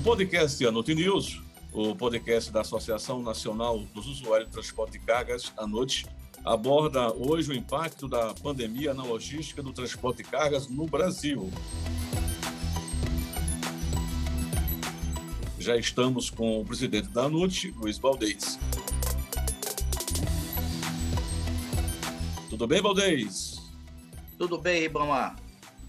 O podcast Anote News, o podcast da Associação Nacional dos Usuários de Transporte de Cargas, Anote, aborda hoje o impacto da pandemia na logística do transporte de cargas no Brasil. Já estamos com o presidente da ANUT, Luiz Valdez. Tudo bem, Valdez? Tudo bem, Ribamar.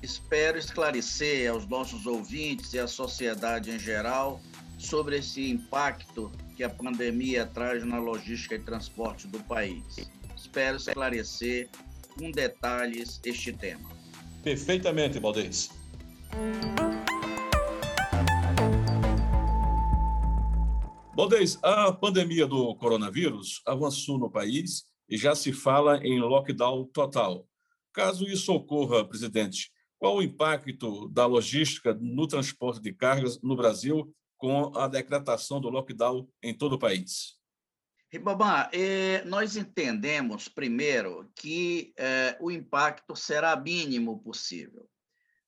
Espero esclarecer aos nossos ouvintes e à sociedade em geral sobre esse impacto que a pandemia traz na logística e transporte do país. Espero esclarecer com detalhes este tema. Perfeitamente, Valdez. Valdez, a pandemia do coronavírus avançou no país e já se fala em lockdown total. Caso isso ocorra, presidente, qual o impacto da logística no transporte de cargas no Brasil com a decretação do lockdown em todo o país? Ribamar, eh, nós entendemos, primeiro, que eh, o impacto será mínimo possível.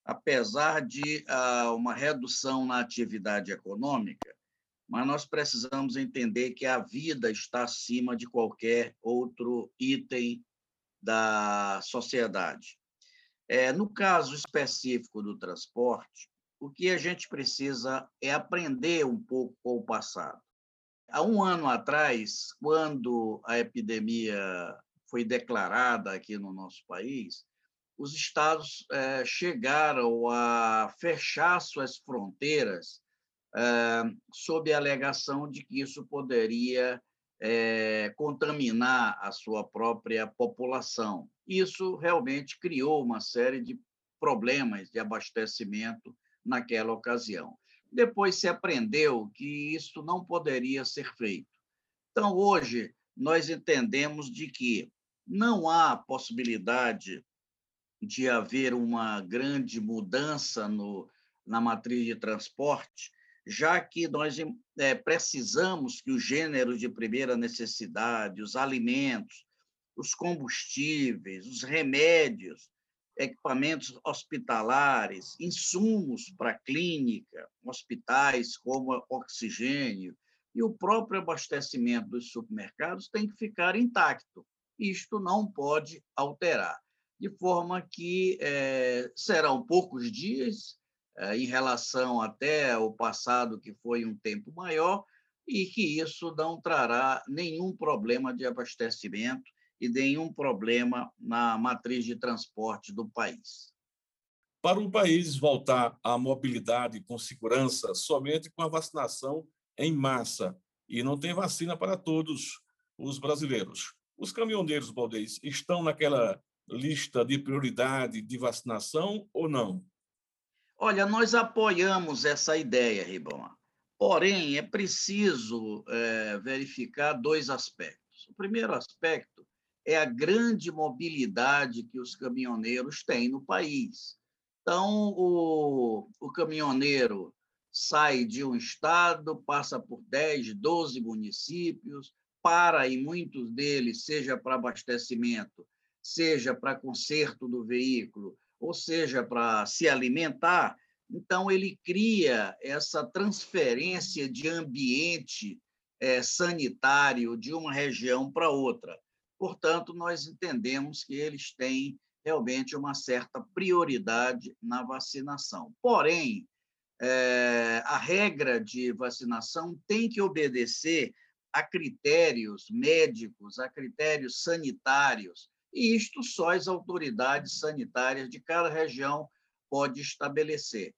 Apesar de ah, uma redução na atividade econômica, mas nós precisamos entender que a vida está acima de qualquer outro item da sociedade. É, no caso específico do transporte, o que a gente precisa é aprender um pouco com o passado. Há um ano atrás, quando a epidemia foi declarada aqui no nosso país, os estados é, chegaram a fechar suas fronteiras sob a alegação de que isso poderia contaminar a sua própria população. Isso realmente criou uma série de problemas de abastecimento naquela ocasião. Depois se aprendeu que isso não poderia ser feito. Então, hoje, nós entendemos de que não há possibilidade de haver uma grande mudança no, na matriz de transporte, já que nós é, precisamos que os gêneros de primeira necessidade, os alimentos, os combustíveis, os remédios, equipamentos hospitalares, insumos para clínica, hospitais como oxigênio e o próprio abastecimento dos supermercados tem que ficar intacto. Isto não pode alterar, de forma que é, serão poucos dias eh, em relação até o passado, que foi um tempo maior, e que isso não trará nenhum problema de abastecimento e nenhum problema na matriz de transporte do país. Para o país voltar à mobilidade com segurança somente com a vacinação em massa, e não tem vacina para todos os brasileiros. Os caminhoneiros, Baldez, estão naquela lista de prioridade de vacinação ou não? Olha, nós apoiamos essa ideia, Ribamar. Porém, é preciso é, verificar dois aspectos. O primeiro aspecto é a grande mobilidade que os caminhoneiros têm no país. Então, o, o caminhoneiro sai de um estado, passa por 10, 12 municípios, para em muitos deles, seja para abastecimento, seja para conserto do veículo, ou seja, para se alimentar, então ele cria essa transferência de ambiente é, sanitário de uma região para outra. Portanto, nós entendemos que eles têm realmente uma certa prioridade na vacinação. Porém, é, a regra de vacinação tem que obedecer a critérios médicos, a critérios sanitários, e isto só as autoridades sanitárias de cada região pode estabelecer.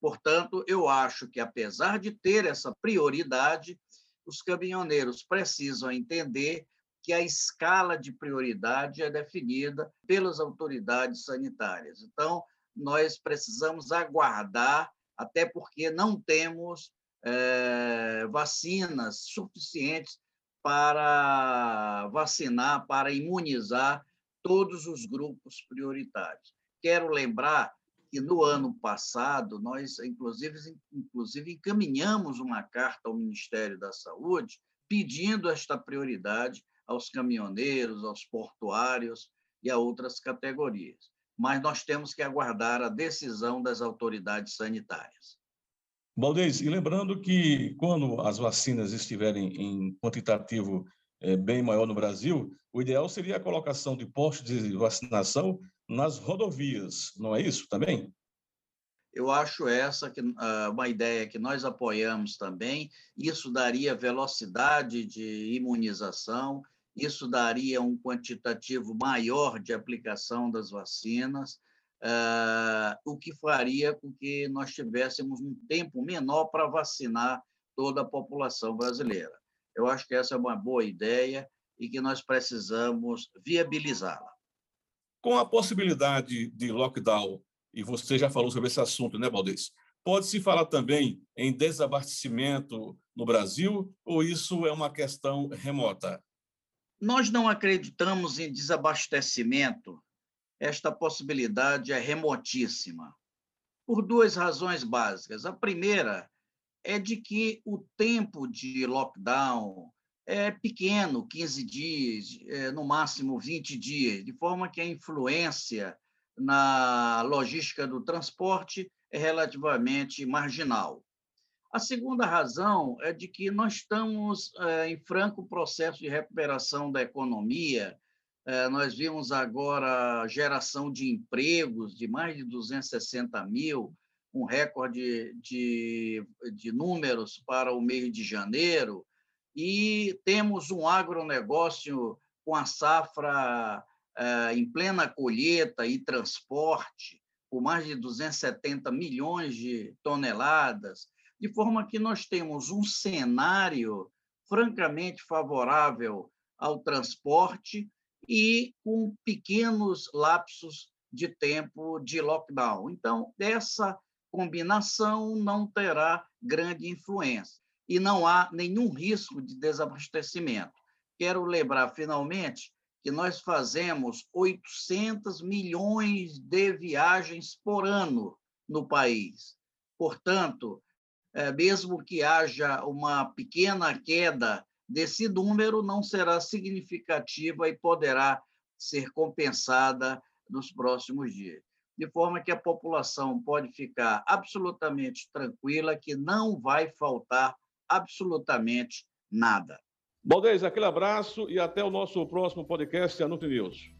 Portanto, eu acho que, apesar de ter essa prioridade, os caminhoneiros precisam entender que a escala de prioridade é definida pelas autoridades sanitárias. Então, nós precisamos aguardar, até porque não temos é, vacinas suficientes para vacinar, para imunizar todos os grupos prioritários. Quero lembrar que no ano passado nós, inclusive, inclusive encaminhamos uma carta ao Ministério da Saúde pedindo esta prioridade aos caminhoneiros, aos portuários e a outras categorias. Mas nós temos que aguardar a decisão das autoridades sanitárias. Baldez, e lembrando que quando as vacinas estiverem em quantitativo é, bem maior no Brasil, o ideal seria a colocação de postos de vacinação nas rodovias, não é isso também? Eu acho essa que, uh, uma ideia que nós apoiamos também. Isso daria velocidade de imunização, isso daria um quantitativo maior de aplicação das vacinas, uh, o que faria com que nós tivéssemos um tempo menor para vacinar toda a população brasileira. Eu acho que essa é uma boa ideia e que nós precisamos viabilizá-la. Com a possibilidade de lockdown, e você já falou sobre esse assunto, né, Valdez? Pode-se falar também em desabastecimento no Brasil ou isso é uma questão remota? Nós não acreditamos em desabastecimento esta possibilidade é remotíssima, por duas razões básicas. A primeira é de que o tempo de lockdown é pequeno 15 dias, é, no máximo 20 dias de forma que a influência na logística do transporte é relativamente marginal. A segunda razão é de que nós estamos é, em franco processo de recuperação da economia é, nós vimos agora geração de empregos de mais de 260 mil, um recorde de, de números para o mês de janeiro, e temos um agronegócio com a safra em plena colheita e transporte, com mais de 270 milhões de toneladas, de forma que nós temos um cenário francamente favorável ao transporte e com pequenos lapsos de tempo de lockdown. Então, essa combinação não terá grande influência e não há nenhum risco de desabastecimento. Quero lembrar, finalmente, que nós fazemos 800 milhões de viagens por ano no país. Portanto, eh, mesmo que haja uma pequena queda desse número não será significativa e poderá ser compensada nos próximos dias. De forma que a população pode ficar absolutamente tranquila que não vai faltar absolutamente nada. Baldez, aquele abraço e até o nosso próximo podcast Anuncio News.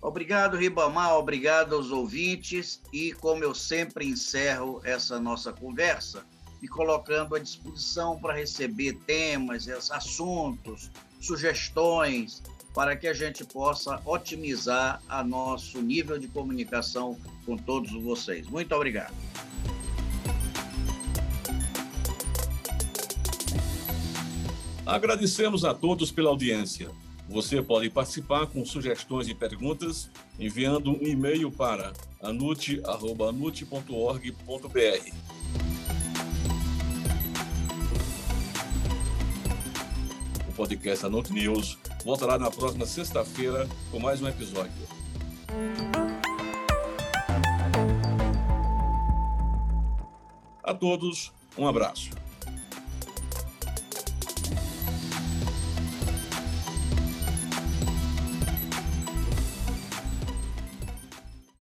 Obrigado, Ribamar, obrigado aos ouvintes e como eu sempre encerro essa nossa conversa, e colocando à disposição para receber temas, assuntos, sugestões, para que a gente possa otimizar a nosso nível de comunicação com todos vocês. Muito obrigado. Agradecemos a todos pela audiência. Você pode participar com sugestões e perguntas enviando um e-mail para anute.anute.org.br. podcast Anote News voltará na próxima sexta-feira com mais um episódio. A todos, um abraço.